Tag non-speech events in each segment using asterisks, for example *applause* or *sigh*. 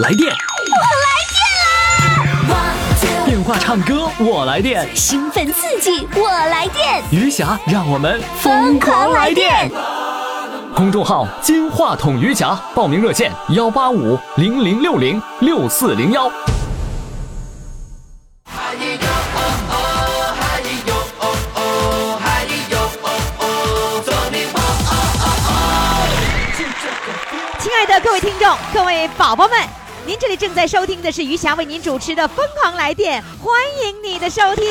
来电，我来电啦！电话唱歌我来电，兴奋刺激我来电，余霞让我们疯狂来电！公众号“金话筒余霞”，报名热线：幺八五零零六零六四零幺。亲爱的各位听众，各位宝宝们，您这里正在收听的是余霞为您主持的《疯狂来电》，欢迎你的收听。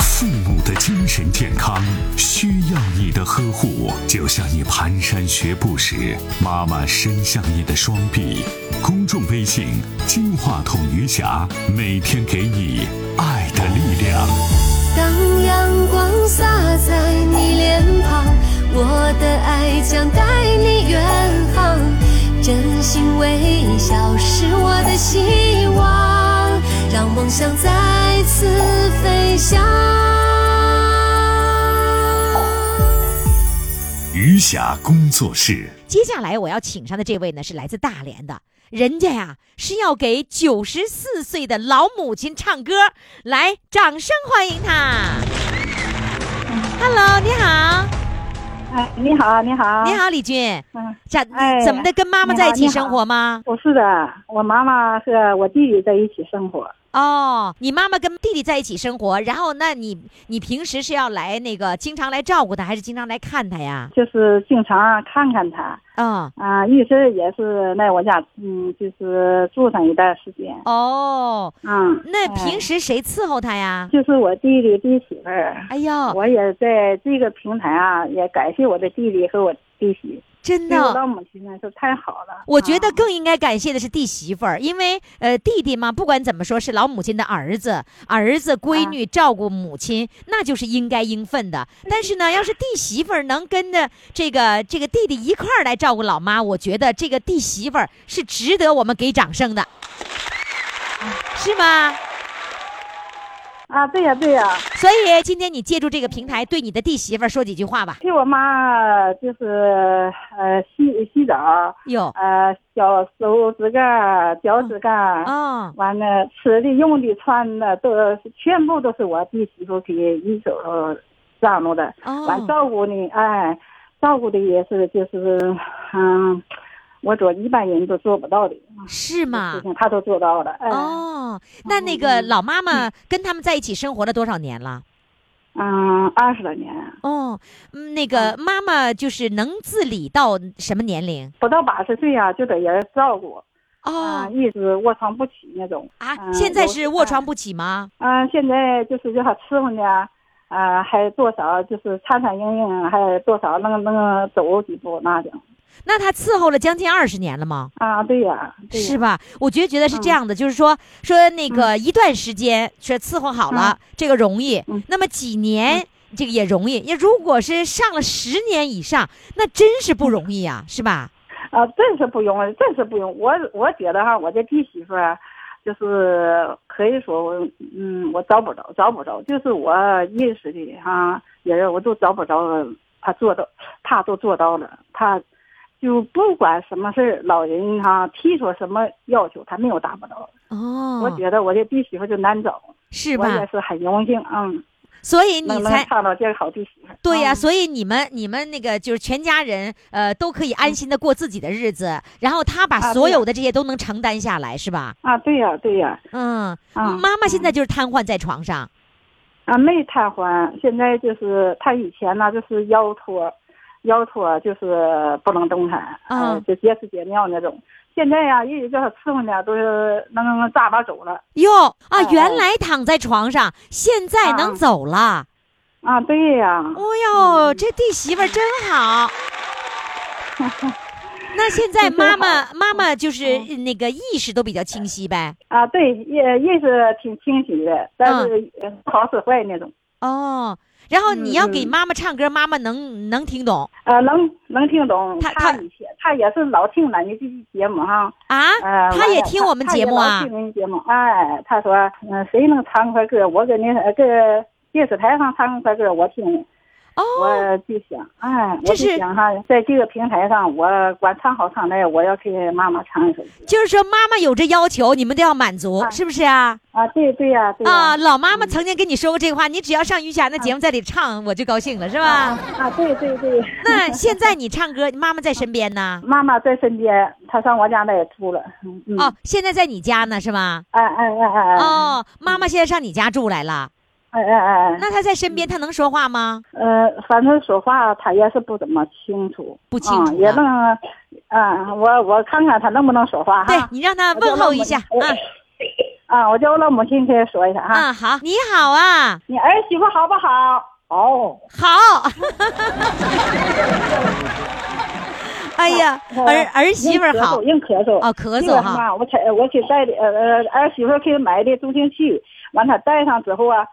父母的精神健康需要你的呵护，就像你蹒跚学步时，妈妈伸向你的双臂。公众微信“金话筒余霞”，每天给你爱的力量。当阳光洒在你脸庞，我的爱将带你远航。真心微笑是我的希望，让梦想再次飞翔。余霞工作室，接下来我要请上的这位呢，是来自大连的，人家呀是要给九十四岁的老母亲唱歌，来，掌声欢迎她。Hello，你好，哎，你好，你好，你，好，李军，嗯，咋哎怎么的？跟妈妈在一起生活吗？不是的，我妈妈和我弟弟在一起生活。哦，你妈妈跟弟弟在一起生活，然后那你你平时是要来那个经常来照顾他，还是经常来看他呀？就是经常看看他啊、啊，一直也是来我家，嗯，就是住上一段时间。哦，嗯，那哎平时谁伺候他呀？就是我弟弟弟媳妇儿，哎呦，我也在这个平台啊，也感谢我的弟弟和我弟媳，真的。母亲呢是太好了。我觉得啊更应该感谢的是弟媳妇儿，因为呃弟弟嘛，不管怎么说是老母亲的儿子，儿子闺女照顾母亲，那就是应该应分的。但是呢，要是弟媳妇儿能跟着这个这个弟弟一块儿来照顾老妈，我觉得这个弟媳妇儿是值得我们给掌声的，是吗？啊，对呀对呀，所以今天你借助这个平台，对你的弟媳妇儿说几句话吧。替我妈就是呃洗洗澡，有，呃小手指盖、脚趾甲。哦，完了，吃的、用的、穿的，都全部都是我弟媳妇给一手张罗的。完哦，照顾你，哎，照顾的也是就是，嗯，我做一般人都做不到的是吗他都做到了。哎，哦，那那个老妈妈跟他们在一起生活了多少年了？嗯，二十多年，哦，嗯，那个妈妈就是能自理到什么年龄？不到八十岁啊、就得人照顾。啊、哦一直卧床不起那种。啊，嗯现在是卧床不起吗？嗯、现在就是叫他伺候呢，啊，还多少就是颤颤巍巍，还多少能能走几步那种。那他伺候了将近二十年了吗？啊，对呀，是吧？我觉得觉得是这样的，就是说说那个一段时间是伺候好了，这个容易嗯。那么几年这个也容易。要如果是上了十年以上，那真是不容易呀，是吧？啊，真是不容易，真是不容易。我我觉得哈，我这弟媳妇儿，就是可以说我，嗯，我找不着，找不着，就是我认识的哈人，我都找不着，他做到，他都做到了，他就不管什么事儿，老人哈提出什么要求，他没有达不到。哦，我觉得我这弟媳妇就难找，是吧我也？是很荣幸，嗯，所以你能能才唱到这个好弟媳妇。对呀、嗯所以你们你们那个就是全家人，呃，都可以安心的过自己的日子，然后他把所有的这些都能承担下来，是吧？啊，对呀、对呀、嗯，啊妈妈现在就是瘫痪在床上，啊，没瘫痪，现在就是他以前呢就是腰托，腰托就是不能动弹，嗯呃，就结屎结尿那种。现在呀、一直叫他伺候呢，都是能扎吧走了。哟啊，哎原来躺在床上，现在能啊走了。啊，对呀、哦哟，这弟媳妇儿真好。*laughs* 那现在妈妈妈妈就是那个意识都比较清晰呗。啊，对，也也是挺清晰的，但是呃不好使坏那种。哦，然后你要给嗯妈妈唱歌，妈妈能能听懂呃，能能听懂。他他他也是老听咱的这节目哈。啊？呃，他也听我们节目啊老听您节目，哎，他说，嗯、谁能唱块歌，我给你呃搁电视台上唱块歌，我听。哦，我就想，哎，我就是想哈，在这个平台上，我管唱好唱赖，我要给妈妈唱一首歌。就是说妈妈有这要求，你们都要满足，啊是不是啊？啊，对对呀、啊，老妈妈曾经跟你说过这话，你只要上于霞那节目在里唱，我就高兴了，是吧？啊，对对对。那现在你唱歌，妈妈在身边呢？妈妈在身边，她上我家那也住了。哦，现在在你家呢，是吗？哎哎哎哎哎。哦，妈妈现在上你家住来了，哎哎哎哎。那他在身边，他能说话吗？呃，反正说话他也是不怎么清楚，不清楚啊嗯也能，啊，我我看看他能不能说话哈。对你让他问候一下啊啊，我叫我老母亲给她说一下哈。啊！好，你好啊，你儿媳妇好不好？哦。好。*laughs* 哎呀，儿儿媳妇好硬咳嗽，哦咳嗽哈我才我去带的，呃呃，儿媳妇给买的助听器，完他戴上之后啊，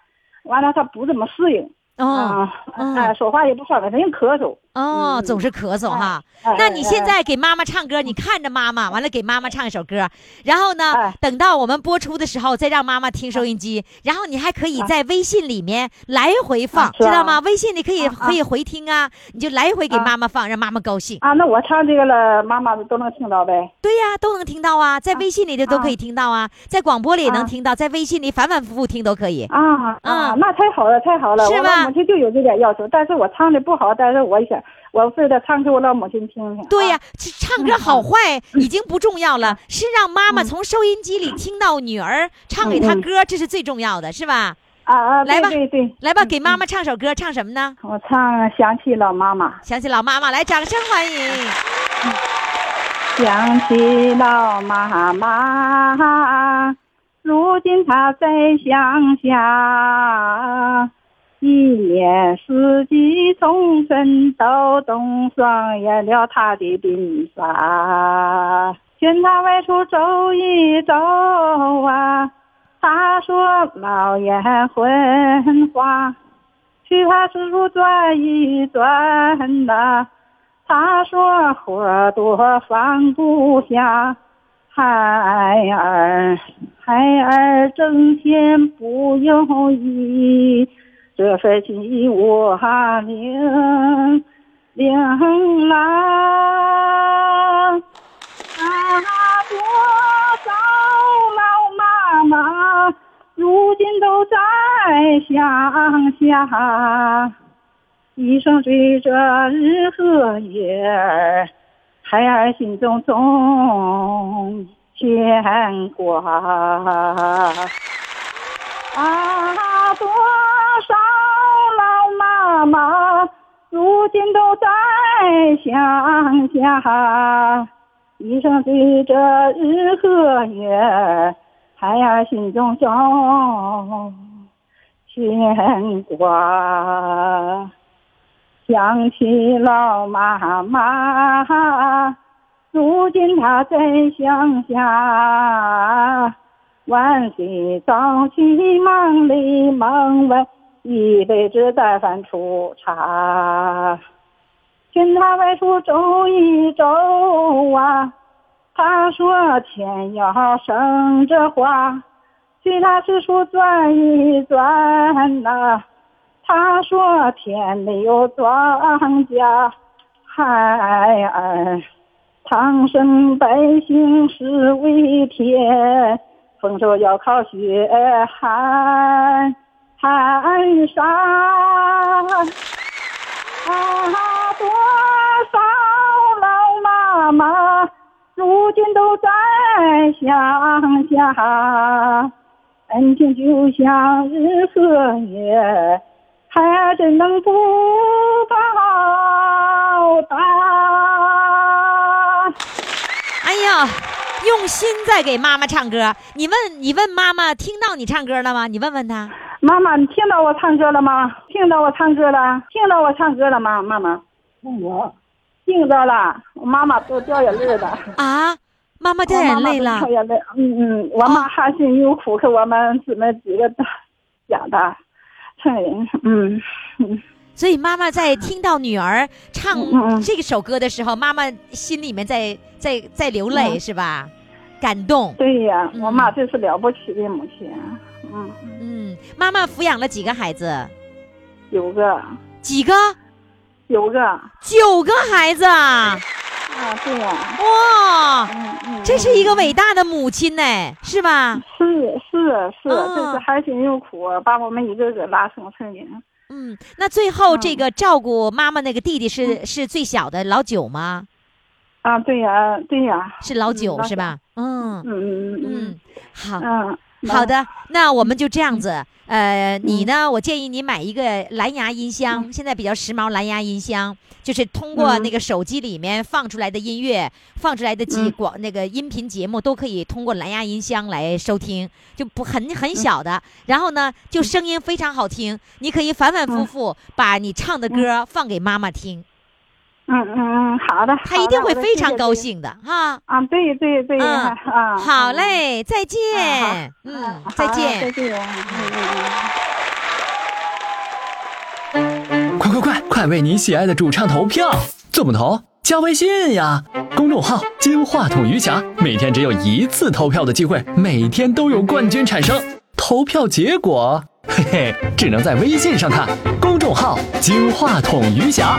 完了他不怎么适应，哦啊，嗯哎，说话也不方便，她硬咳嗽。哦，嗯总是咳嗽哈。哎那你现哎在给妈妈唱歌，你看着妈妈，完了给妈妈唱一首歌，然后呢哎，等到我们播出的时候再让妈妈听收音机，然后你还可以在微信里面来回放知道吗？微信里可以可以回听啊，你就来回给啊妈妈放，让妈妈高兴。啊，那我唱这个了，妈妈都能听到呗。对呀，都能听到啊，在微信里的都可以听到啊，在广播里也能啊听到，在微信里反反复复听都可以。啊啊，嗯那太好了，太好了！是吧我母亲就有这点要求，但是我唱的不好，但是我想我非得唱给我老母亲听听。对呀、唱歌好坏已经不重要了，是让妈妈从收音机里听到女儿唱给她嗯嗯歌，这是最重要的，是吧？啊啊，来吧对对对，来吧，给妈妈唱首歌，唱什么呢？我唱想起老妈妈。想起老妈妈来，掌声欢迎。想起老妈妈，如今她在乡下，一年四季从春到冬，霜严了她的鬓发。劝她外出走一走啊，她说老眼昏花，去她四处转一转呐、他说活多放不下，孩儿孩儿挣钱不容易，这份情我领领了。啊，多少老妈妈，如今都在乡下。一生追着日和月儿，孩儿心中总牵挂。啊，多妈妈，如今都在乡下，一生追着日和月，孩儿心中总牵挂。想起老妈妈，如今她在乡下，晚睡早起忙里忙外，一辈子在饭出茶。劝他外出走一走啊，他说天要生着花，去他四处转一转呐、他说天没有庄稼，孩儿，苍生百姓是为天，丰收要靠血汗汗沙。啊，多少老妈妈，如今都在乡下，恩情就像日和月。孩儿怎能不报答？哎呀，用心在给妈妈唱歌。你问你问妈妈听到你唱歌了吗？你问问她。妈妈，你听到我唱歌了吗？听到我唱歌了？听到我唱歌了吗？妈妈，我听到了。我妈妈都掉眼泪了，啊，妈妈掉眼泪了。嗯嗯，我妈含辛茹苦给我们姊妹几个讲的，嗯嗯，所以妈妈在听到女儿唱这首歌的时候，妈妈心里面在在在流泪，嗯是吧？感动。对呀，嗯我妈真是了不起的母亲，嗯，嗯，妈妈抚养了几个孩子？九个几个？九个九个孩子啊！啊，对呀，哇，嗯嗯，这是一个伟大的母亲呢，是吧？是是是，哦这是含辛茹苦把我们一个个拉成成人。嗯，那最后嗯这个照顾妈妈那个弟弟是是最小的老九吗？啊，对呀，对呀，是老九嗯是吧？嗯嗯嗯嗯嗯，好。嗯，好的，那我们就这样子。呃，你呢？我建议你买一个蓝牙音箱，现在比较时髦，蓝牙音箱就是通过嗯。那个手机里面放出来的音乐，放出来的几嗯。广那个音频节目都可以通过蓝牙音箱来收听，就不很很小的。然后呢，就声音非常好听，你可以反反复复把你唱的歌放给妈妈听，嗯嗯嗯，好的，他一定会非常高。兴的哈。啊，对对对，嗯啊，好嘞，再啊见。嗯，再见再。见。快快快，快为你喜爱的主唱投票！怎么投？加微信呀，公众号“金话筒余霞”，每天只有一次投票的机会，每天都有冠军产生。投票结果，嘿嘿，只能在微信上看。公众号“金话筒余霞”。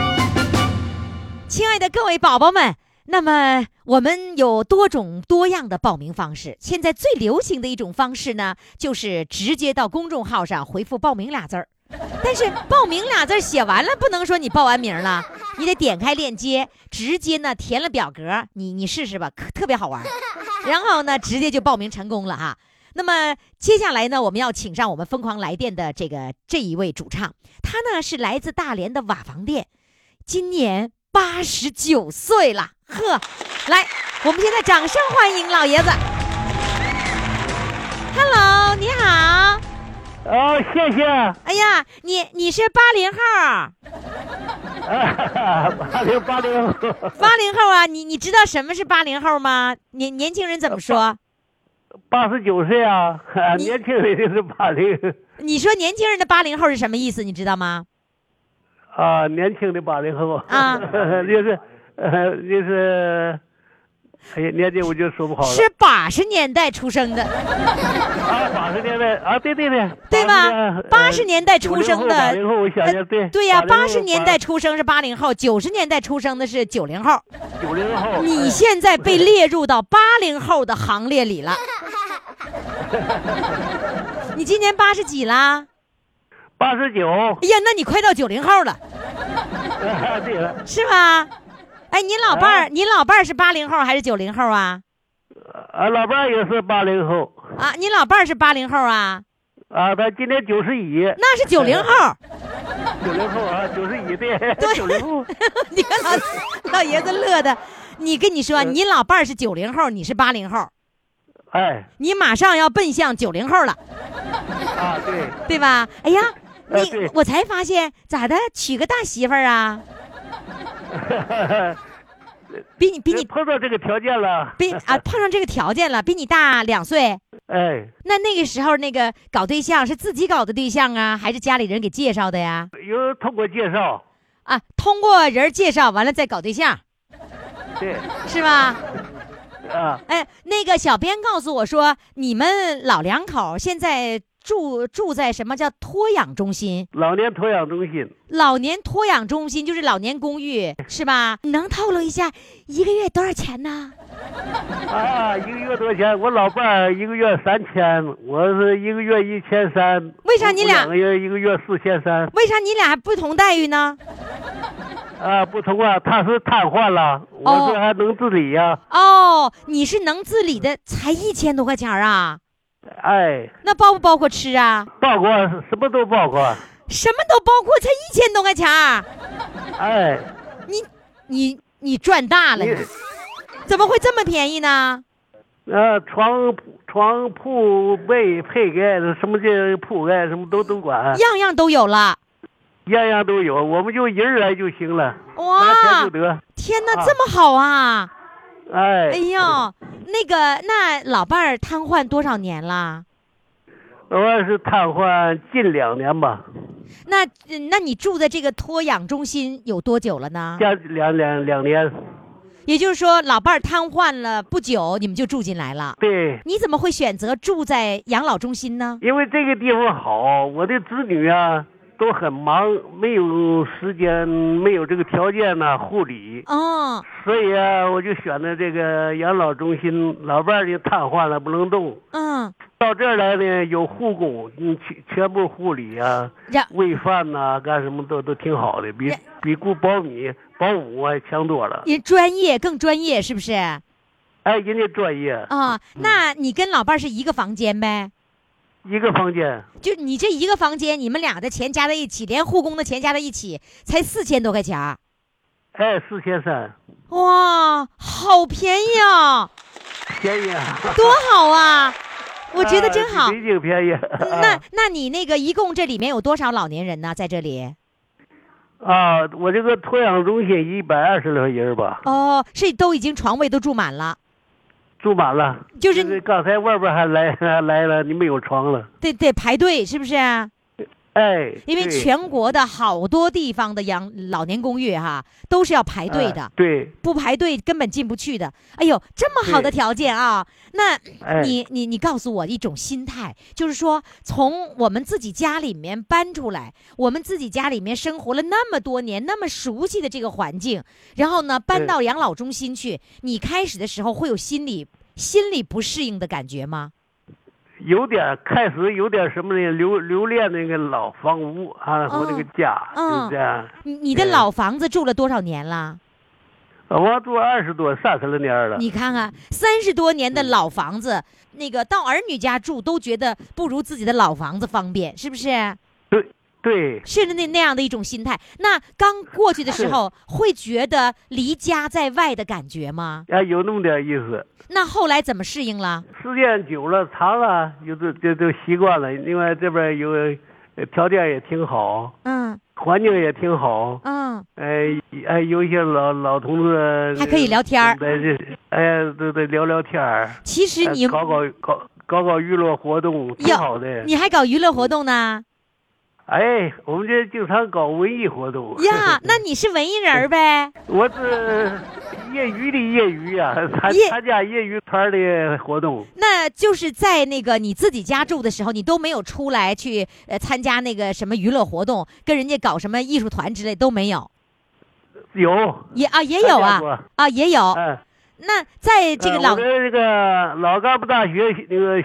亲爱的各位宝宝们，那么我们有多种多样的报名方式。现在最流行的一种方式呢，就是直接到公众号上回复“报名”俩字儿。*laughs* 但是“报名”俩字写完了，不能说你报完名了，*laughs* 你得点开链接，直接呢填了表格，你你试试吧，可特别好玩。然后呢，直接就报名成功了哈。那么接下来呢，我们要请上我们疯狂来电的这个这一位主唱，他呢是来自大连的瓦房店，今年八十九岁了，呵，来，我们现在掌声欢迎老爷子。Hello，你好。哦，谢谢。哎呀，你你是八零后，八零八零，八零后啊，你你知道什么是八零后吗？年年轻人怎么说？八十九岁啊，你年轻人就是八零你说年轻人的八零后是什么意思？你知道吗？啊，年轻的八零后啊 *laughs* 就是呃就是，哎呀，年纪我就说不好了。是八十年代出生的，啊，八十年代啊，对对对，对吧？八十年代出生的，八零后，我想想，对对呀，80八十年代出生是八零后，九十年代出生的是九零后。九零后，你现在被列入到八零后的行列里了。你今年八十几啦？八十九，哎呀，那你快到九零后了，啊对了，是吗？哎，你老伴儿，你老伴儿是八零后还是九零后啊？啊，老伴儿也是八零后，啊，你老伴儿是八零后啊？啊，他今年九十一，那是九零后。九零后啊，九十一对，*laughs* 九零后。*laughs* 你看老老爷子乐的，你跟你说，你老伴儿是九零后，你是八零后，哎，你马上要奔向九零后了，啊，对，对吧？哎呀，你我才发现咋的，娶个大媳妇儿啊，*laughs* 比你比你碰到这个条件了，比啊 *laughs* 碰上这个条件了，比你大两岁。哎，那那个时候那个搞对象是自己搞的对象啊，还是家里人给介绍的呀？有通过介绍，啊，通过人介绍完了再搞对象，对，是吧？啊，哎，那个小编告诉我说，你们老两口现在住住在什么叫托养中心？老年托养中心，老年托养中心就是老年公寓，是吧？你能透露一下一个月多少钱呢？啊，一个月多少钱？我老伴儿一个月三千，我是一个月一千三。为啥你俩我两个月一个月四千三？为啥你俩还不同待遇呢？啊，不同啊，他是瘫痪了，哦我这还能自理呀、哦，你是能自理的，才一千多块钱啊？哎，那包不包括吃啊？包括什么都包括。什么都包括，才一千多块钱儿，哎，你你你赚大了，你你怎么会这么便宜呢？呃，床床铺被配盖的什么这铺盖什么都都管，样样都有了。样样都有，我们就一人来就行了，拿哇钱就得。天哪，啊这么好啊！哎，哎呦，那个，那老伴儿瘫痪多少年了？我是瘫痪近两年吧。那嗯那你住的这个托养中心有多久了呢？加两两两年，也就是说，老伴儿瘫痪了不久，你们就住进来了。对，你怎么会选择住在养老中心呢？因为这个地方好，我的子女啊都很忙，没有时间，没有这个条件呢护理，哦，所以啊，我就选的这个养老中心。老伴儿就瘫痪了，不能动，嗯，到这儿来呢有护工，嗯，全全部护理啊，让喂饭呐、干什么都都挺好的，比比雇保米、保姆还强多了。也专业更专业，是不是？哎，人家专业，啊，那你跟老伴儿是一个房间呗？一个房间，就你这一个房间，你们俩的钱加在一起，连护工的钱加在一起，才四千多块钱儿。哎，四千三，哇，好便宜啊，便宜啊！多好啊！*laughs* 我觉得真好啊。比北京便宜。那那你那个一共这里面有多少老年人呢？在这里？啊，我这个托养中心一百二十来人吧，哦，是都已经床位都住满了，住满了。就是刚才外边还来还 *laughs* 来了，你没有床了。得得排队，是不是？哎，因为全国的好多地方的养老年公寓哈，都是要排队的哎，对，不排队根本进不去的。哎呦，这么好的条件啊！那哎，你你你告诉我一种心态，就是说从我们自己家里面搬出来，我们自己家里面生活了那么多年，那么熟悉的这个环境，然后呢搬到养老中心去，你开始的时候会有心理心理不适应的感觉吗？有点开始有点什么呢？留留恋那个老房屋啊，我那个家嗯就是这样。你你的老房子住了多少年了？我住二十多、三十来年了。你看看三十多年的嗯老房子，那个到儿女家住都觉得不如自己的老房子方便，是不是？对，是那那样的一种心态。那刚过去的时候，会觉得离家在外的感觉吗？啊，有那么点意思。那后来怎么适应了？时间久了、长了，就就就都习惯了。另外这边有呃条件也挺好，嗯环境也挺好。嗯，哎哎，有一些老老同志还可以聊天儿在这哎，对对，聊聊天儿，其实你、哎搞搞搞搞搞娱乐活动，挺好的。你还搞娱乐活动呢？哎，我们这经常搞文艺活动。呀，那你是文艺人儿呗？*laughs* 我是业余的业余呀、参参加业余团的活动。那就是在那个你自己家住的时候，你都没有出来去呃参加那个什么娱乐活动，跟人家搞什么艺术团之类都没有。有，也啊也有啊啊也有。哎，那在这个老这个老干部大学那个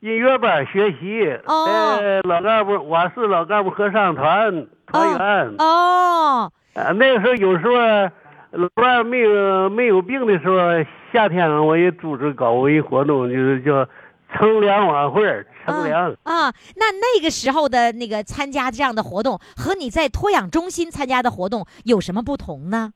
音乐班学习，哦呃，老干部我是老干部合唱团团员。哦呃，那个时候有时候老伴没有没有病的时候，夏天我也组织搞文艺活动，就是叫乘凉晚会儿，乘凉。啊，那那个时候的那个参加这样的活动，和你在托养中心参加的活动有什么不同呢？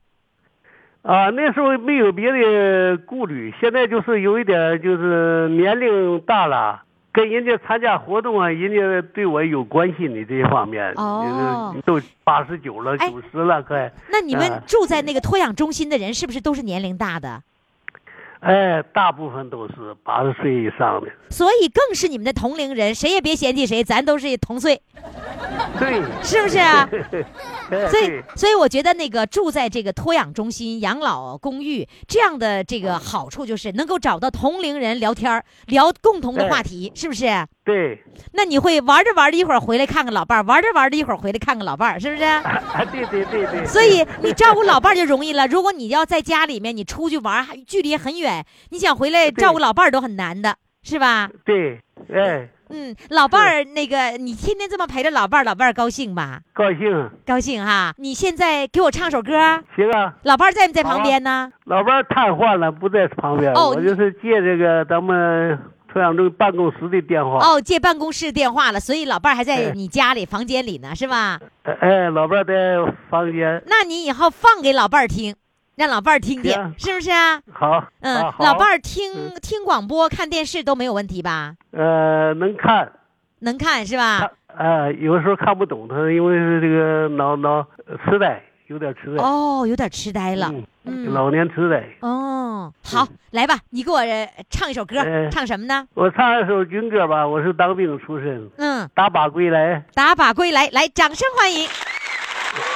啊，那时候没有别的顾虑，现在就是有一点，就是年龄大了，跟人家参加活动啊，人家对我有关心的这一方面，哦。都八十九了，哎九十了，快，那你们啊。住在那个托养中心的人，是不是都是年龄大的？哎，大部分都是八十岁以上的，所以更是你们的同龄人，谁也别嫌弃谁，咱都是同岁，对，是不是啊？*laughs* 哎所以，所以我觉得那个住在这个托养中心、养老公寓这样的这个好处，就是能够找到同龄人聊天儿，聊共同的话题，是不是？对，那你会玩着玩着一会儿回来看看老伴儿，玩着玩着一会儿回来看看老伴儿，是不是？*laughs* 啊，对对对 *laughs* 对，所以你照顾老伴儿就容易了。如果你要在家里面，你出去玩，还距离很远，你想回来照顾老伴儿都很难的，是吧？对，哎，嗯，老伴儿那个，你天天这么陪着老伴儿，老伴儿高兴吧？高兴，高兴哈！你现在给我唱首歌，行啊。老伴儿在不在旁边呢？老伴儿瘫痪了，不在旁边，哦我就是借这个咱们托养中办公室的电话。哦，借办公室电话了，所以老伴儿还在哎你家里房间里呢，是吧？哎，老伴儿在房间。那你以后放给老伴儿听，让老伴儿听见，行是不是啊？好，嗯，啊老伴儿听、嗯听广播、看电视都没有问题吧？呃能看，能看是吧看？呃有时候看不懂他，因为是这个脑脑痴呆，有点痴呆。哦，有点痴呆了。嗯，嗯，老年痴呆。哦，好，来吧，你给我呃唱一首歌，呃唱什么呢？我唱一首军歌吧，我是当兵出身，嗯，打靶归来。打靶归来，来，掌声欢迎。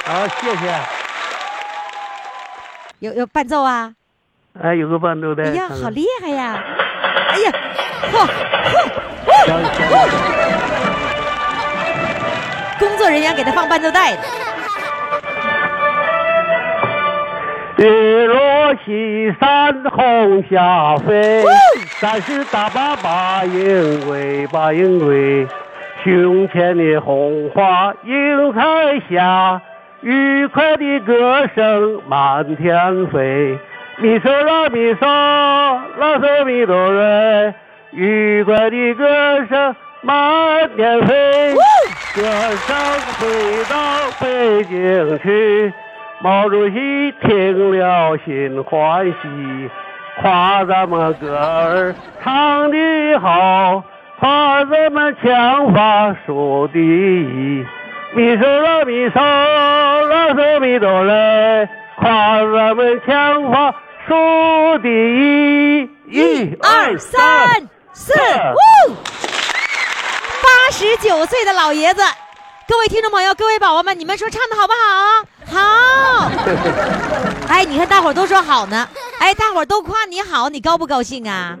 好，谢谢。有有伴奏啊？哎，有个伴奏的。哎呀，好厉害呀！哎呀，嚯嚯，工作人员给他放伴奏带的。日落西山红霞飞，战士打靶把营归，把营归。胸前的红花映彩霞，愉快的歌声满天飞。咪嗦啦咪嗦啦嗦咪哆瑞，愉快的歌声满天飞。歌声飞到北京去。毛主席听了心欢喜，夸咱们歌儿唱得好，夸咱们枪法数第一。咪嗦啦咪嗦啦嗦咪哆来，夸咱们枪法数第一。一二三四，呜！八十九岁的老爷子，各位听众朋友，各位宝宝们，你们说唱的好不好？好。*laughs* 哎，你看大伙儿都说好呢，哎，大伙儿都夸你好，你高不高兴啊？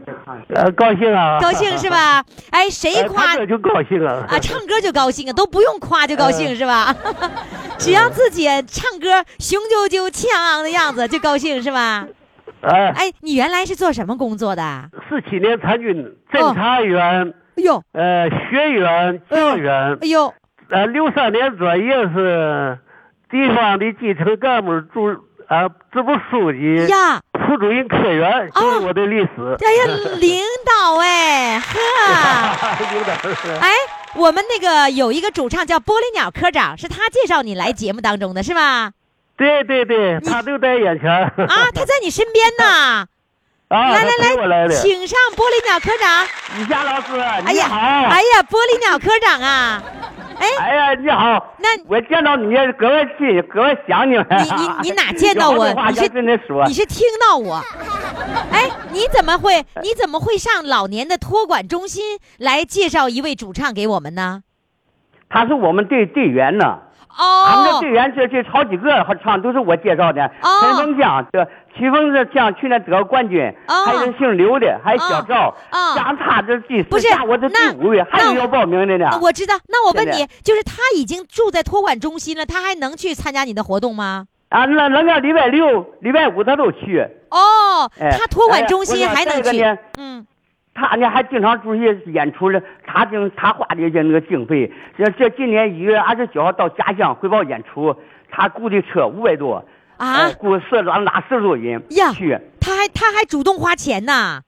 呃，高兴啊！高兴是？*laughs* 吧？哎，谁哎夸就高兴啊！啊？唱歌就高兴啊，都不用夸就高兴是吧？只要自己唱歌雄赳赳、气昂昂的样子就高兴是吧？哎，哎，你原来是做什么工作的？四七年参军，侦察员。哎呦，呃，学员、教员哎，呦，呃，六三年专业是地方的基层干部主啊支部书记、呀，副主任科员，就是我的历史。哎呀，领导哎，呵，*laughs* 领导是哎，我们那个有一个主唱叫玻璃鸟科长，是他介绍你来节目当中的是吧？对对对，他就在眼前。啊啊，*laughs* 他在你身边呢。*laughs* 啊，来来来。请上玻璃鸟科长。李佳老师，哎呀，你好。哎呀，玻璃鸟科长啊，哎，哎呀，你好。那我见到你格外亲，格外想你们。你你你哪见到我你是跟你说你。是听到我？哎，你怎么会你怎么会上老年的托管中心来介绍一位主唱给我们呢？他是我们队队员呢，他们这哦队员这这好几个好唱都是我介绍的。哦陈凤江，这曲凤这江去年得过冠军，哦还有人姓刘的，还有小赵，哦像他这第不是四下，我这第五位，还有要报名的呢。我知道。那我问你，就是他已经住在托管中心了，他还能去参加你的活动吗？啊，那那个礼拜六、礼拜五他都去，哦，哎他托管中心还能去。嗯，他呢还经常出去演出了，他经他花的这那个经费，这这今年一月二十九号到家乡汇报演出，他雇的车五百多，啊哎雇四拉拉四十多人呀去。他还他还主动花钱呐。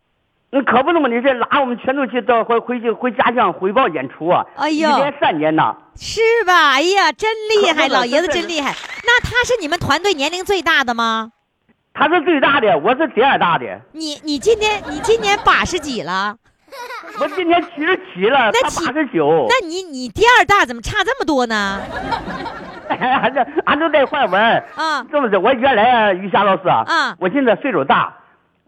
那可不那么的，这拉我们全都去到回回去回家乡汇报演出啊！哎呦一连三年呐，是吧？哎呀，真厉害，老爷子真厉害。那他是你们团队年龄最大的吗？他是最大的，我是第二大的。你你今年你今年八十几了？*laughs* 我今年七十七了，他八十九。那你你第二大怎么差这么多呢？*laughs* 俺这俺都在换文儿啊这么的，我原来啊，于霞老师啊，啊我现在岁数大，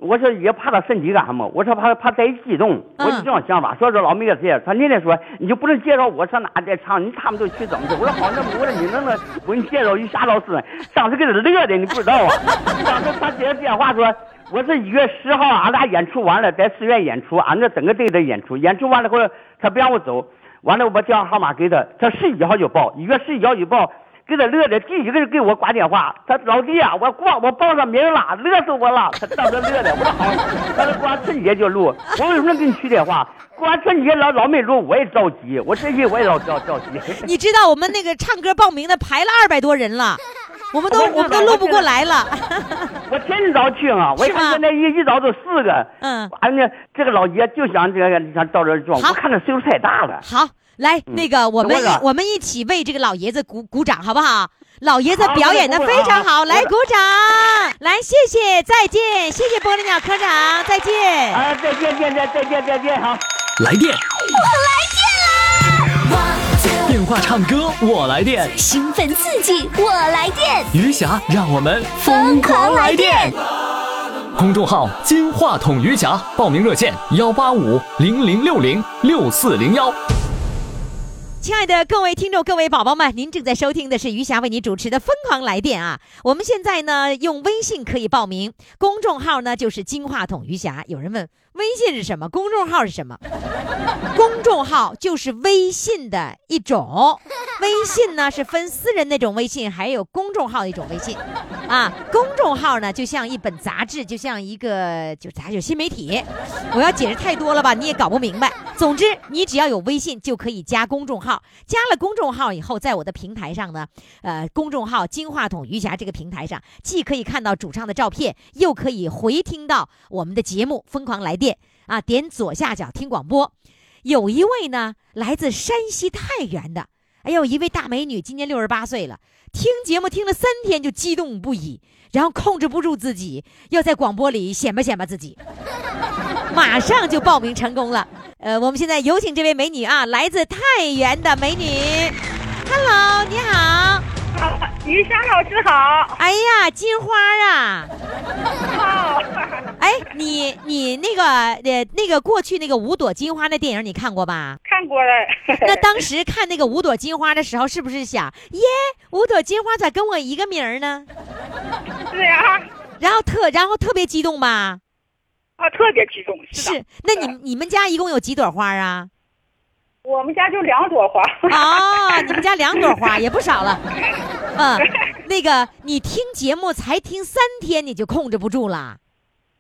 我说也怕他身体干什么？我说怕怕再激动，嗯我就这种想法。所以说老妹子姐，他那天说你就不能介绍我上哪再唱，你他们都去怎么的？我说好，那我说你能不能我给你介绍一下老师？当时给他乐的，你不知道啊。*laughs* 当时他接电话说。我是一月十号，俺俩演出完了，在寺院演出，俺这整个队的演出，演出完了后，他不让我走，完了我把电话号码给他，他十一号就报，一月十一号就报，给他乐的，第一个就给我挂电话，他老弟啊，我挂我报上名了，乐死我了，他当时乐的，我说好，他说过完春节就录，我为什么给你取电话？过完春节老老没录，我也着急，我这些我也老着着急。*laughs* 你知道我们那个唱歌报名的排了二百多人了，我们都我我们都录不过来了。我天天早去啊，我一看现在一一早都四个，嗯完了这个老爷就想这个想到这儿装，我看他岁数太大了。好，来那个我们我们一起为这个老爷子鼓鼓掌，好不好？老爷子表演的非常好，来鼓掌，来谢谢，再见，谢谢玻璃鸟科长，再见。啊，再见，再见再再见，再见好。来电，One two 电话唱歌我来电，兴奋刺激，我来电！余霞让我们疯狂来电。公众号“金话筒余霞”，报名热线：幺八五零零六零六四零幺。亲爱的各位听众、各位宝宝们，您正在收听的是余霞为您主持的《疯狂来电》啊！我们现在呢用微信可以报名，公众号呢就是“金话筒余霞”。有人问微信是什么？公众号是什么？*laughs* 公众号就是微信的一种，微信呢是分私人那种微信，还有公众号一种微信啊。公众号呢就像一本杂志，就像一个就杂志新媒体。我要解释太多了吧，你也搞不明白。总之，你只要有微信就可以加公众号，加了公众号以后，在我的平台上呢，呃，公众号“金话筒余霞”这个平台上，既可以看到主唱的照片，又可以回听到我们的节目《疯狂来》啊，点左下角听广播。有一位呢，来自山西太原的，哎呦，一位大美女，今年六十八岁了，听节目听了三天就激动不已，然后控制不住自己，要在广播里显摆显摆自己，马上就报名成功了。呃，我们现在有请这位美女啊，来自太原的美女，Hello，你好，*laughs* 于霞老师好，哎呀，金花啊，好，哎，你你那个呃那个过去那个五朵金花那电影你看过吧？看过了。*laughs* 那当时看那个五朵金花的时候，是不是想耶，五朵金花咋跟我一个名儿呢？是呀，然后特然后特别激动吧？啊，特别激动，是。是，那你你们家一共有几朵花啊？我们家就两朵花。啊，你们家两朵花也不少了。*laughs* 嗯，那个你听节目才听三天，你就控制不住了。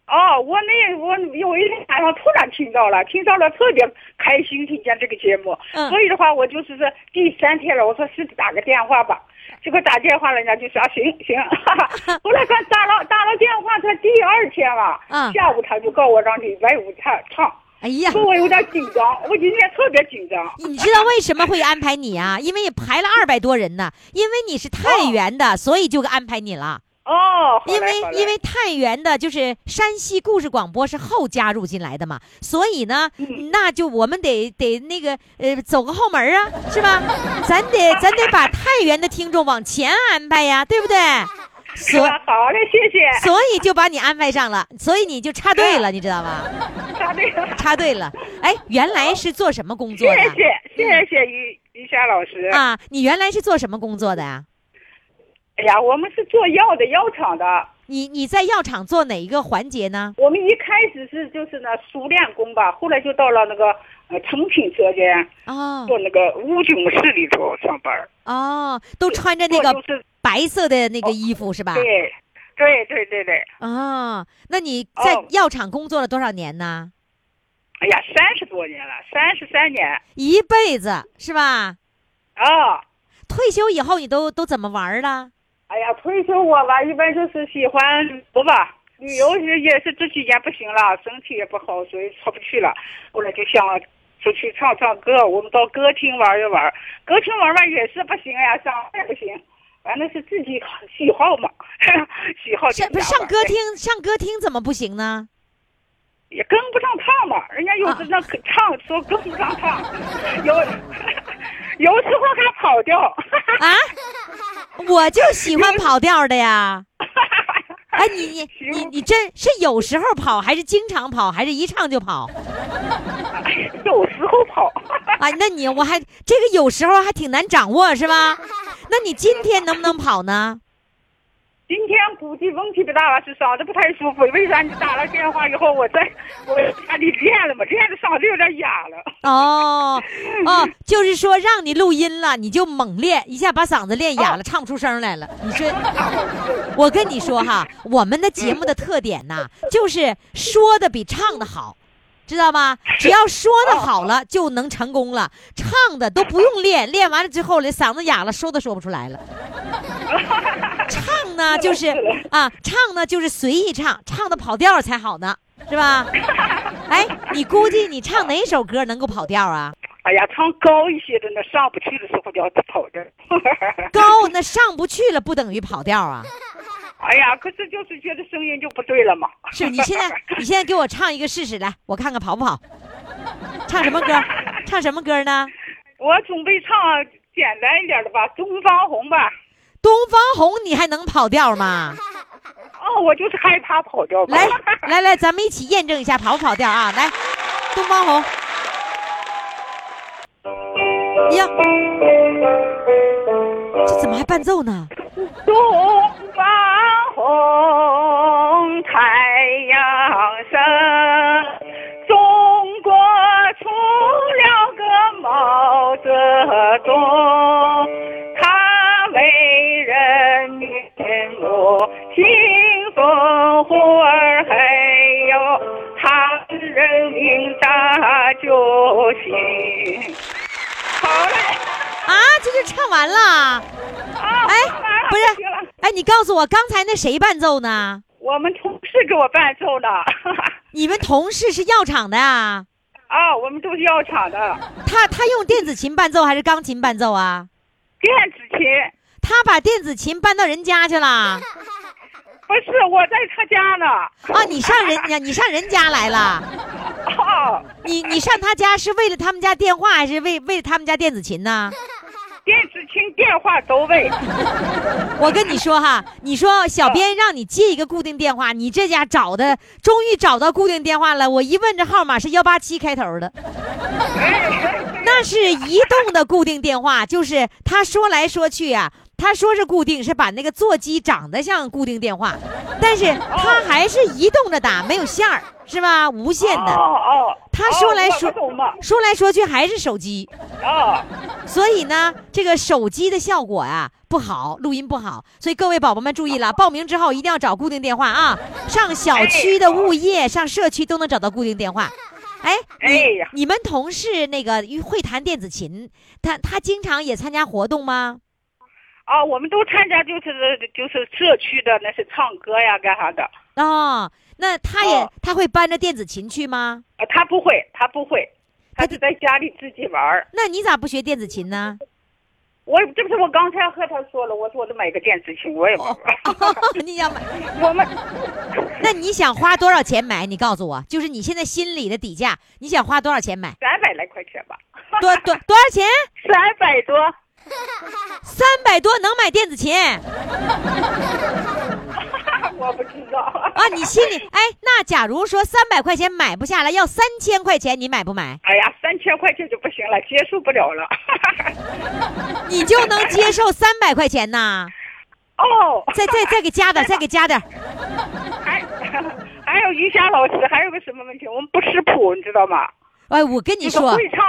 哦，我那我有一天晚上突然听到了，听到了特别开心，听见这个节目，嗯所以的话我就是说第三天了，我说是打个电话吧，结果打电话人家就说啊行行，哈哈，*laughs* 后来他打了打了电话，他第二天了，嗯下午他就告我让礼拜五他唱，哎呀，说我有点紧张，我今天特别紧张，你知道为什么会安排你啊？*laughs* 因为也排了二百多人呢，因为你是太原的，所以就安排你了。哦，因为因为太原的就是山西故事广播是后加入进来的嘛，所以呢，嗯那就我们得得那个呃走个后门啊，是吧？*laughs* 咱得咱得把太原的听众往前安排呀，对不对？*laughs* 是所吧好嘞，谢谢，所以就把你安排上了，所以你就插队了，你知道吗？*laughs* 插队了，插队了。哎，原来是做什么工作的？谢谢谢谢于于霞老师，啊，你原来是做什么工作的呀？哎呀，我们是做药的药厂的。你你在药厂做哪一个环节呢？我们一开始是就是那熟练工吧，后来就到了那个呃成品车间啊做那个武警室里头上班儿。哦，都穿着那个白色的那个衣服是吧？对，对对对对。哦，那你在哦药厂工作了多少年呢？哎呀，三十多年了，三十三年一辈子是吧？啊！退休以后你都都怎么玩了？哎呀，退休我吧，一般就是喜欢旅游吧。旅游也也是这几年不行了，身体也不好，所以出不去了。后来就想出去唱唱歌，我们到歌厅玩一玩。歌厅玩玩也是不行呀，上也不行，反正是自己喜好嘛，*laughs* 喜好就上不上歌厅上歌厅怎么不行呢？也跟不上趟嘛。人家有时那可唱说跟不上趟，*laughs* 有有时候还跑调。啊，我就喜欢跑调的呀。*laughs* 哎，你你你你真是有时候跑，还是经常跑，还是一唱就跑？有时候跑。啊，那你我还这个有时候还挺难掌握是吧？那你今天能不能跑呢？今天估计问题不大了，是嗓子不太舒服。为啥你打了电话以后，我在我家里练了嘛，练的嗓子有点哑了。哦哦，就是说让你录音了，你就猛练，一下把嗓子练哑了，唱不出声来了。你说，我跟你说哈，我们的节目的特点呐，就是说的比唱的好。知道吗？只要说的好了，就能成功了。唱的都不用练，练完了之后，连嗓子哑了，说都说不出来了。唱呢，*laughs* 就是啊，唱呢就是随意唱，唱的跑调才好呢，是吧？*laughs* 哎，你估计你唱哪首歌能够跑调啊？哎呀，唱高一些的那上不去的时候就要跑调。高那上不去了，不等于跑调啊？哎呀，可是就是觉得声音就不对了嘛。是你现在 *laughs* 你现在给我唱一个试试来，我看看跑不跑？唱什么歌？唱什么歌呢？*laughs* 我准备唱简单一点的吧，东方红吧。东方红你还能跑调吗？哦，我就是害怕跑调。来来来，咱们一起验证一下跑不跑调啊！来，东方红。哎呀，这怎么还伴奏呢？东唱完了。啊，哎不是，哎，你告诉我，刚才那谁伴奏呢？我们同事给我伴奏的。*laughs* 你们同事是药厂的啊？啊，我们都是药厂的，他他用电子琴伴奏还是钢琴伴奏啊？电子琴。他把电子琴搬到人家去了 *laughs* 不是我在他家呢。啊？你上人家你上人家来了？*laughs* 哦，你你上他家是为了他们家电话，还是为为了他们家电子琴呢？电话都喂。*laughs* 我跟你说哈，你说小编让你接一个固定电话，你这家找的终于找到固定电话了。我一问这号码是幺八七开头的，*laughs* 那是移动的固定电话，就是他说来说去呀、他说是固定，是把那个座机长得像固定电话，但是他还是移动着打，没有线儿，是吧？无线哦的。哦，他说来说。说来说去还是手机，啊，所以呢，这个手机的效果啊、不好，录音不好。所以各位宝宝们注意了，报名之后一定要找固定电话啊！上小区的物业、上社区都能找到固定电话。哎，你们同事那个会弹电子琴，他他经常也参加活动吗？啊，我们都参加，就是就是社区的，那是唱歌呀，干啥的。哦，那他也、哦他会搬着电子琴去吗？啊，他不会，他不会，他就在家里自己玩儿。那你咋不学电子琴呢？*laughs* 我这不是我刚才和他说了，我说我得买个电子琴，我也不玩儿。*laughs* 你想买？*laughs* 我们那你想花多少钱买？你告诉我，就是你现在心里的底价，你想花多少钱买？三百来块钱吧，多多多少钱？三百多。三百多能买电子琴 *laughs* 我不知道啊？你心里哎，那假如说三百块钱买不下来，要三千块钱，你买不买？哎呀，三千块钱就不行了，接受不了了。*laughs* *laughs* 你就能接受三百块钱呐？哦，再再再给加点，再给加点。还还有瑜伽老师，还有个什么问题？我们不识谱，你知道吗？哎，我跟你说，会唱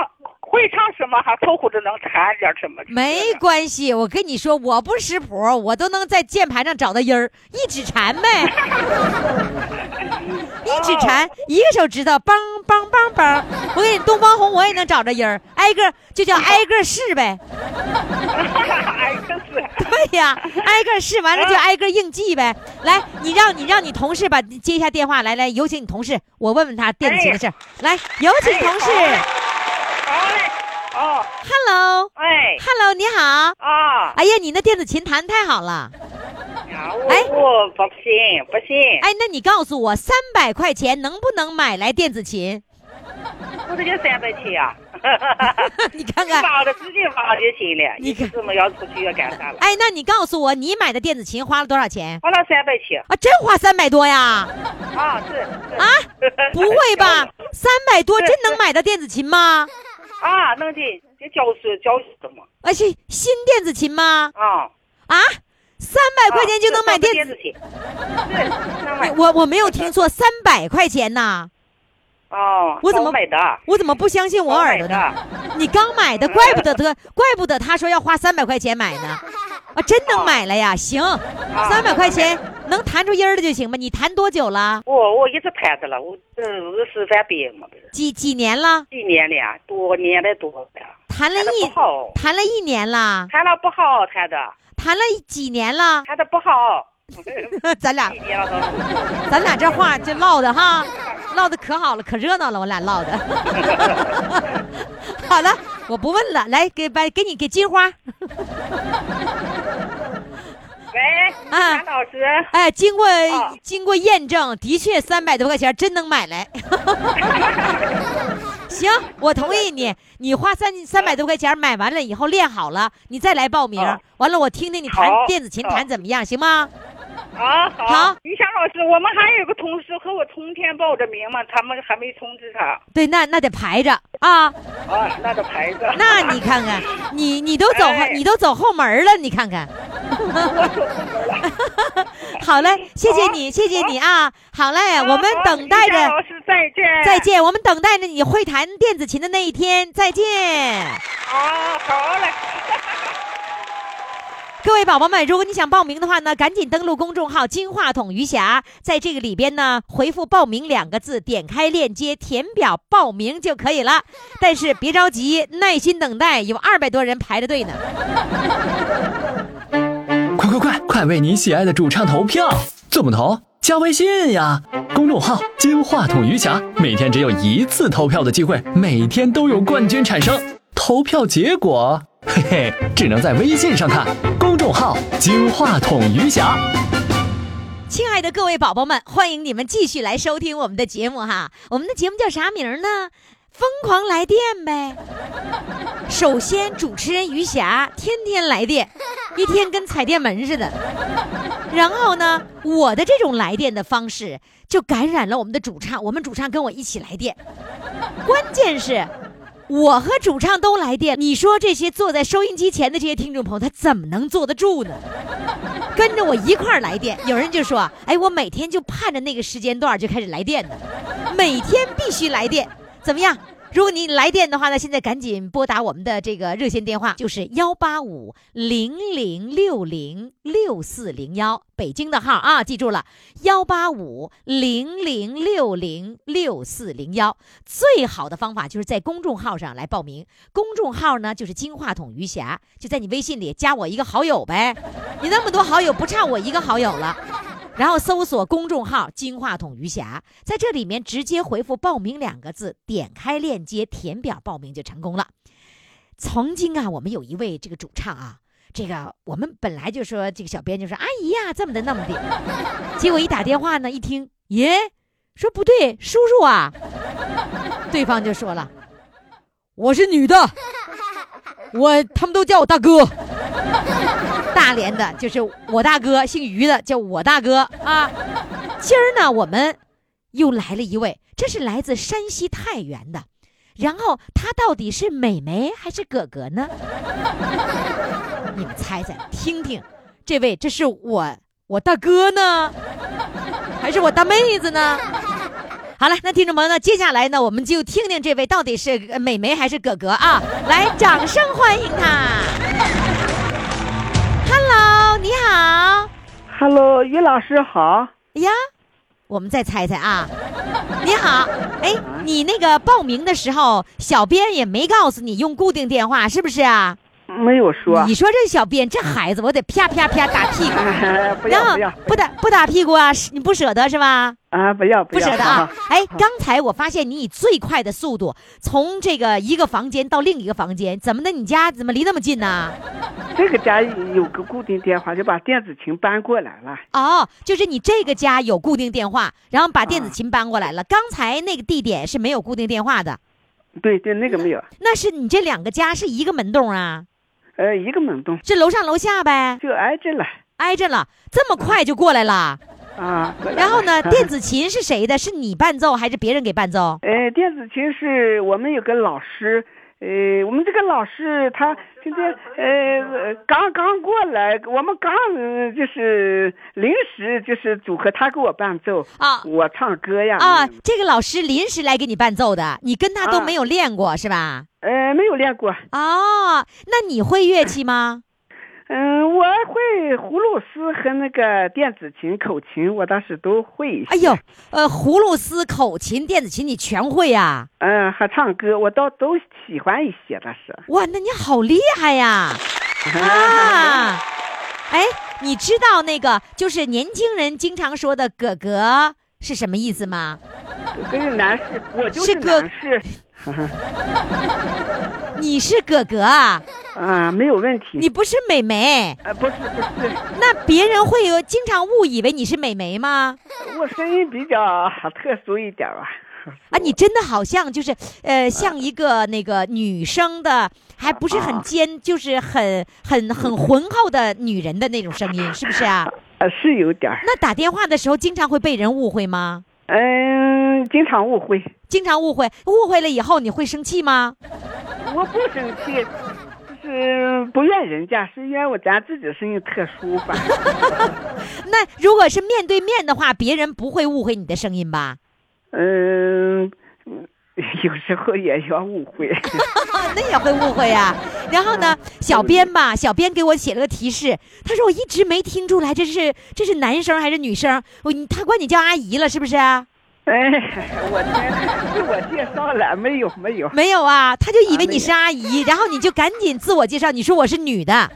会唱什么，还凑合着能弹点什么。没关系，我跟你说，我不识谱，我都能在键盘上找到音儿，一指禅呗，*laughs* 一指禅，一个手指头，梆梆梆梆。我给你东方红，我也能找着音儿，挨个就叫 *laughs* 挨个试呗。挨个试。*laughs* 对呀，挨个试完了就挨个应记呗。来，你让你让你同事把接一下电话，来来，有请你同事，我问问他电子琴的事儿。来，有请同事。好嘞，哦，Hello，Hello，哎，你好。啊，哎呀，你那电子琴弹太好了。哎我不行不行，哎，那你告诉我，三百块钱能不能买来电子琴？我这就三百七呀。*laughs* 你看看，放着自己发就行了，你看你怎么要出去要干啥了？哎，那你告诉我，你买的电子琴花了多少钱？花了三百七啊，真花三百多呀？啊，是啊，不会吧？*laughs* 三百多真能买到电子琴吗？啊，能的，这教室教室的嘛。啊，是新电子琴吗？啊，啊，三百块钱就能买电子？琴？我我没有听错，*laughs* 三百块钱呐？哦，我怎么买的？我怎么不相信我耳朵？呢？你刚买的，*laughs* 怪不得他，怪不得他说要花三百块钱买呢。啊，真能买了呀！行，三百块钱能弹出音儿的就行吧？你弹多久了？我我一直弹着了，我这我师范毕业嘛，不是几几年了？几年了呀？多年了多了，弹了一好，弹了一年了，弹了不好，弹的弹了几年了？弹的不好，*laughs* 咱俩。*laughs* 咱俩这话就唠的哈，唠的可好了，可热闹了，我俩唠的。*laughs* 好了，我不问了，来给把给你给金花。喂，啊老师，哎，经过、啊经过验证，的确三百多块钱真能买来。行，我同意你。你花三三百多块钱买完了以后练好了，你再来报名。好完了，我听听你弹电子琴弹怎么样，行吗？啊，好。好于霞老师，我们还有个同事和我同天报的名嘛，他们还没通知他。对，那那得排着啊。啊，那得排着。那你看看，你你都走你都走后门了，你看看。*laughs* 好嘞，谢谢你，谢谢你啊！好嘞，我们等待着老师再见。再。见，我们等待着你会弹电子琴的那一天，再见。啊，好嘞。各位宝宝们，如果你想报名的话呢，赶紧登录公众号“金话筒余霞”，在这个里边呢，回复“报名”两个字，点开链接填表报名就可以了。但是别着急，耐心等待，有二百多人排着队呢。*laughs* 快快快，快为你喜爱的主唱投票！怎么投？加微信呀，公众号“金话筒余霞”，每天只有一次投票的机会，每天都有冠军产生。投票结果，嘿嘿，只能在微信上看。公众号“金话筒余霞”。亲爱的各位宝宝们，欢迎你们继续来收听我们的节目哈。我们的节目叫啥名呢？疯狂来电呗。首先，主持人余霞天天来电，一天跟踩电门似的。然后呢，我的这种来电的方式就感染了我们的主唱，我们主唱跟我一起来电。关键是，我和主唱都来电，你说这些坐在收音机前的这些听众朋友，他怎么能坐得住呢？*laughs* 跟着我一块儿来电，有人就说：“哎，我每天就盼着那个时间段就开始来电呢，每天必须来电，怎么样？”如果你来电的话呢，现在赶紧拨打我们的这个热线电话，就是幺八五零零六零六四零幺，北京的号啊，记住了，幺八五零零六零六四零幺。最好的方法就是在公众号上来报名，公众号呢就是金话筒余霞，就在你微信里加我一个好友呗，你那么多好友不差我一个好友了。然后搜索公众号“金话筒余霞”，在这里面直接回复“报名”两个字，点开链接填表报名就成功了。曾经啊，我们有一位这个主唱啊，这个我们本来就说这个小编就说阿姨呀这么的那么的，结果一打电话呢，一听耶，说不对，叔叔啊，对方就说了，我是女的，我他们都叫我大哥。*laughs* 大连的，就是我大哥，姓于的叫我大哥啊。今儿呢，我们又来了一位，这是来自山西太原的。然后他到底是美眉还是哥哥呢？*laughs* 你们猜猜，听听，这位这是我我大哥呢，还是我大妹子呢？好了，那听众朋友呢，接下来呢，我们就听听这位到底是呃美眉还是哥哥啊！*laughs* 来，掌声欢迎他。Hello，你好。Hello，于老师好。呀，我们再猜猜啊。你好，哎，你那个报名的时候，小编也没告诉你用固定电话，是不是啊？没有说。你说这小编这孩子，我得啪啪啪打屁股，*laughs* 不要不要不打不打屁股啊？你不舍得是吧？啊！不要要不舍得啊！哎，刚才我发现你以最快的速度从这个一个房间到另一个房间，怎么的？你家怎么离那么近呢？这个家有个固定电话，就把电子琴搬过来了。哦，就是你这个家有固定电话，然后把电子琴搬过来了。刚才那个地点是没有固定电话的，对对，那个没有。那是你这两个家是一个门洞啊？呃，一个门洞，这楼上楼下呗？就挨着了。挨着了，这么快就过来了？啊。*laughs* 然后呢，*laughs* 电子琴是谁的？是你伴奏还是别人给伴奏？呃，电子琴是我们有个老师，呃，我们这个老师他今天呃刚刚过来，我们刚呃就是临时就是组合他给我伴奏啊，我唱歌呀啊，这个老师临时来给你伴奏的，你跟他都啊没有练过、是吧？呃，没有练过。哦，那你会乐器吗？嗯，我会葫芦丝和那个电子琴、口琴，我倒是都会一些。哎呦，呃，葫芦丝、口琴、电子琴你全会呀、嗯，还唱歌，我倒都喜欢一些，倒是。哇，那你好厉害呀！*laughs* 啊，哎，你知道那个就是年轻人经常说的“哥哥”是什么意思吗？这是男士，我就是哥男士。*laughs* 你是哥哥啊？啊，没有问题。你不是美眉？呃，不是不是，那别人会有经常误以为你是美眉吗？我声音比较特殊一点吧。啊，你真的好像就是呃，像一个那个女生的，还不是很尖，就是很很很浑厚的女人的那种声音，是不是啊？呃，是有点儿。那打电话的时候，经常会被人误会吗？嗯，经常误会。经常误会，误会了以后你会生气吗？我不生气，就是不怨人家，是怨我咱自己声音特殊吧。*laughs* 那如果是面对面的话，别人不会误会你的声音吧？嗯，有时候也要误会。*laughs* 那也会误会呀、然后呢，小编吧，小编给我写了个提示，他说我一直没听出来这是这是男生还是女生，我他管你叫阿姨了是不是？*laughs* 哎，我天，自我介绍了没有？没有，没有啊，他就以为你是阿姨，然后你就赶紧自我介绍，你说我是女的，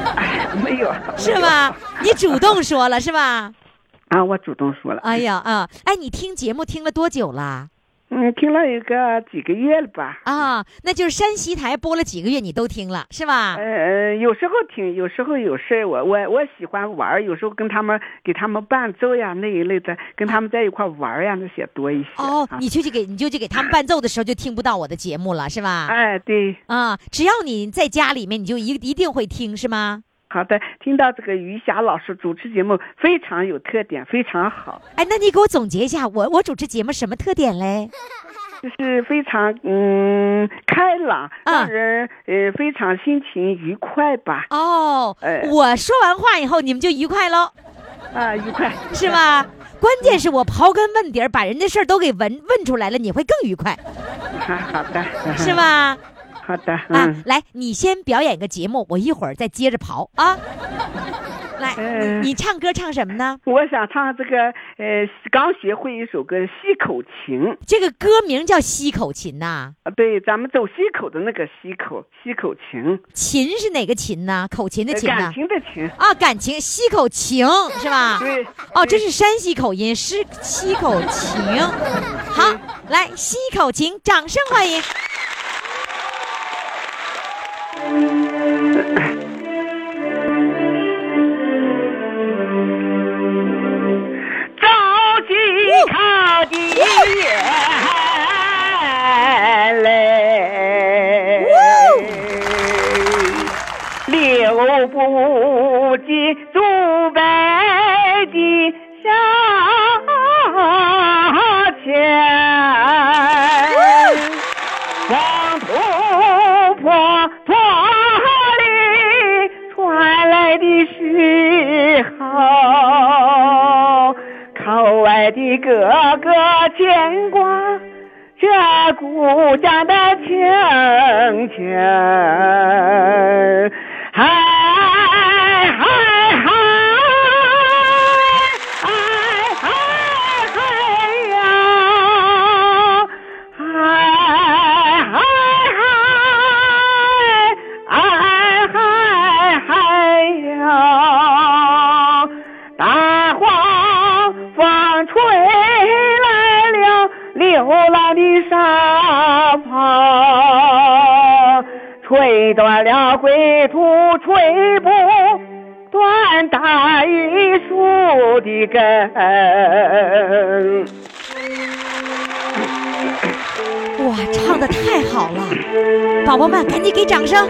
*laughs* 没有，是吗？*laughs* 你主动说了是吧？啊，我主动说了。哎呀啊，哎，你听节目听了多久了？嗯，听了有个几个月了吧？啊，那就是山西台播了几个月，你都听了是吧？呃，有时候听，有时候有事儿我我我喜欢玩，有时候跟他们给他们伴奏呀那一类的，跟他们在一块玩呀那些多一些。哦，啊你就去给你就去给他们伴奏的时候就听不到我的节目了是吧？哎，对，啊，只要你在家里面，你就一一定会听是吗？好的，听到这个于霞老师主持节目非常有特点，非常好，哎，那你给我总结一下，我我主持节目什么特点嘞？就是非常嗯开朗，啊让人呃非常心情愉快吧。哦，哎我说完话以后，你们就愉快喽，啊，愉快是？吧？关键是我刨根问底儿，把人的事儿都给问问出来了，你会更愉快，好 *laughs* 好的，是？吧？好的，啊嗯，，来，你先表演个节目，我一会儿再接着刨啊。*laughs* 来，嗯你你唱歌唱什么呢？我想唱这个呃，刚学会一首歌《西口琴》。这个歌名叫西口琴呐、啊，对，咱们走西口的那个西口，西口琴，琴是哪个琴呢？口琴的呃琴呢感？情的情。啊，感情西口情是吧？对，哦，这是山西口音，是西口情。好，来西口琴，掌声欢迎。着急靠的眼泪，流不及祖辈的小钱。时候，口外的哥哥牵挂着故乡的情情。断了归途，吹不断大榆树的根。哇，唱的太好了，宝宝们赶紧给掌声，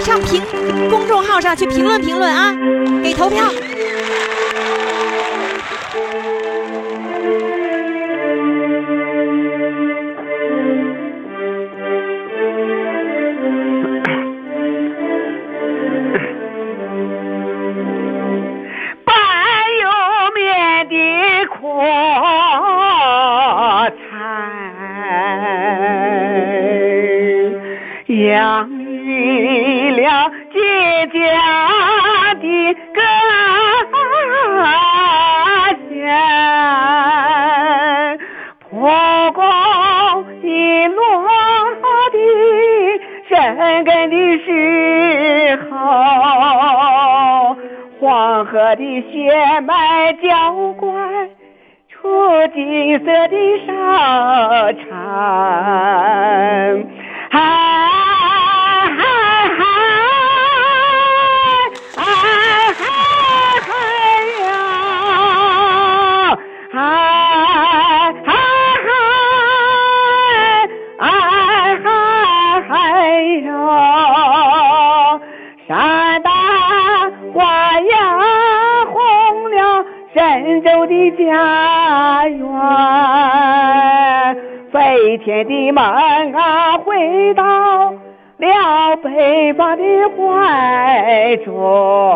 上评公众号上去评论评论啊，给投票。我的血脉了北方的怀中。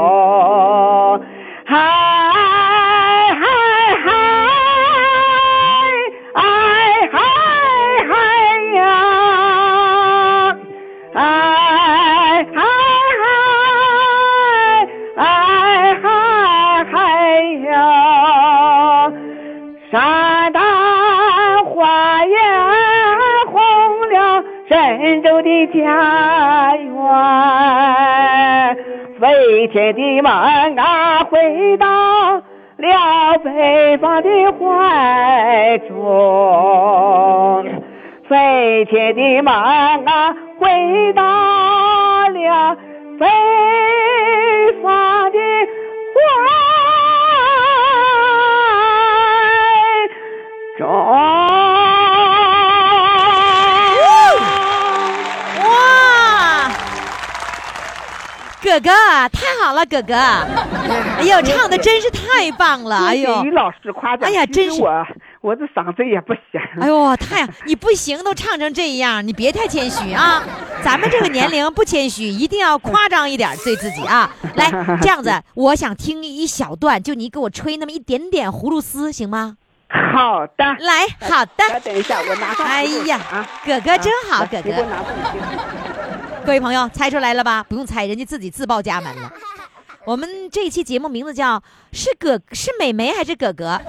天的梦啊，回到了北方的怀中。飞天的梦啊，回到了北哥哥太好了，哥哥！哎呦，唱的真是太棒了！哎呦，于老师夸奖。哎呀，真是我，我这嗓子也不行。哎呦，太你不行，都唱成这样，你别太谦虚啊！*laughs* 咱们这个年龄不谦虚，一定要夸张一点对自己啊！*laughs* 来，这样子，我想听一小段，就你给我吹那么一点点葫芦丝，行吗？好的，来，好的。等一下，我拿上。哎呀，哥哥真好，哥哥。各位朋友，猜出来了吧？不用猜，人家自己自报家门了。*laughs* 我们这一期节目名字叫是哥是美眉还是哥哥？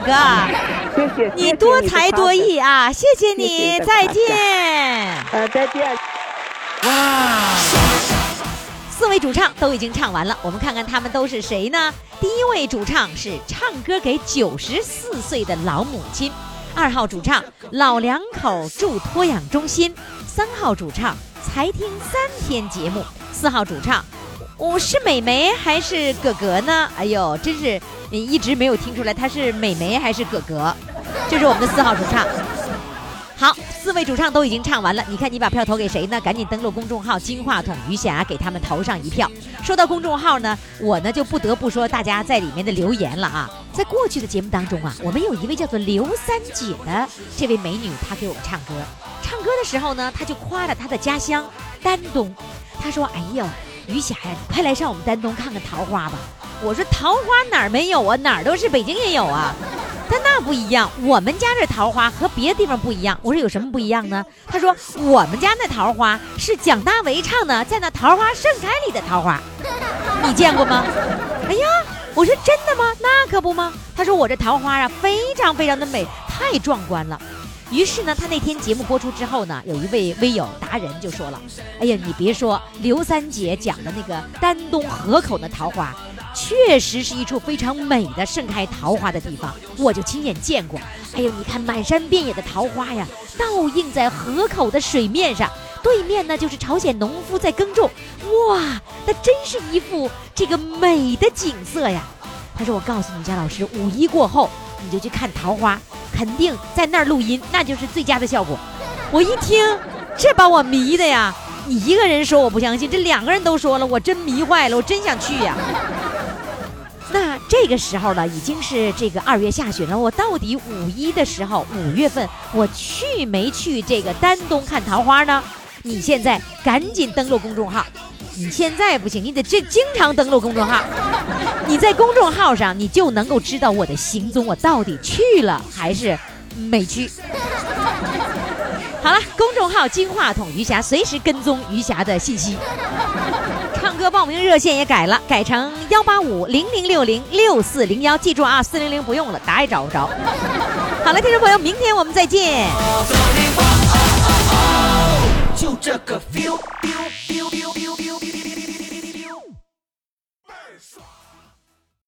哥哥，谢谢，你多才多艺啊！谢谢你，谢谢再见。呃，再见。哇四位主唱都已经唱完了，我们看看他们都是谁呢？第一位主唱是唱歌给九十四岁的老母亲，二号主唱老两口住托养中心，三号主唱才听三天节目，四号主唱。我、是美眉还是哥哥呢？哎呦，真是你一直没有听出来他是美眉还是哥哥，这是我们的四号主唱。好，四位主唱都已经唱完了，你看你把票投给谁呢？赶紧登录公众号“金话筒余霞”，给他们投上一票。说到公众号呢，我呢就不得不说大家在里面的留言了啊。在过去的节目当中啊，我们有一位叫做刘三姐的这位美女，她给我们唱歌。唱歌的时候呢，她就夸了她的家乡丹东，她说：“哎呦，余霞呀，快来上我们丹东看看桃花吧。”我说：“桃花哪儿没有啊？哪儿都是，北京也有啊。”但那不一样，我们家这桃花和别的地方不一样。我说有什么不一样呢？他说我们家那桃花是蒋大为唱的《在那桃花盛开》里的桃花，你见过吗？哎呀，我说真的吗？那可不吗？他说我这桃花啊，非常非常的美，太壮观了。于是呢，他那天节目播出之后呢，有一位微友达人就说了：“哎呀，你别说，刘三姐讲的那个丹东河口的桃花，确实是一处非常美的盛开桃花的地方，我就亲眼见过。哎呦，你看满山遍野的桃花呀，倒映在河口的水面上，对面呢就是朝鲜农夫在耕种，哇，那真是一幅这个美的景色呀。”他说：“我告诉你，家老师，五一过后你就去看桃花，肯定在那儿录音，那就是最佳的效果。*laughs* ”我一听，这把我迷的呀！你一个人说我不相信，这两个人都说了，我真迷坏了，我真想去呀。*laughs* 那这个时候了，已经是这个二月下旬了，我到底五一的时候，五月份我去没去这个丹东看桃花呢？你现在赶紧登录公众号，你现在不行，你得这经常登录公众号，你在公众号上，你就能够知道我的行踪，我到底去了还是没去。好了，公众号“金话筒余霞”，随时跟踪余霞的信息。唱歌报名热线也改了，改成幺八五零零六零六四零幺，记住啊，四零零不用了，打也找不着。好了，听众朋友，明天我们再见。就这个 feel。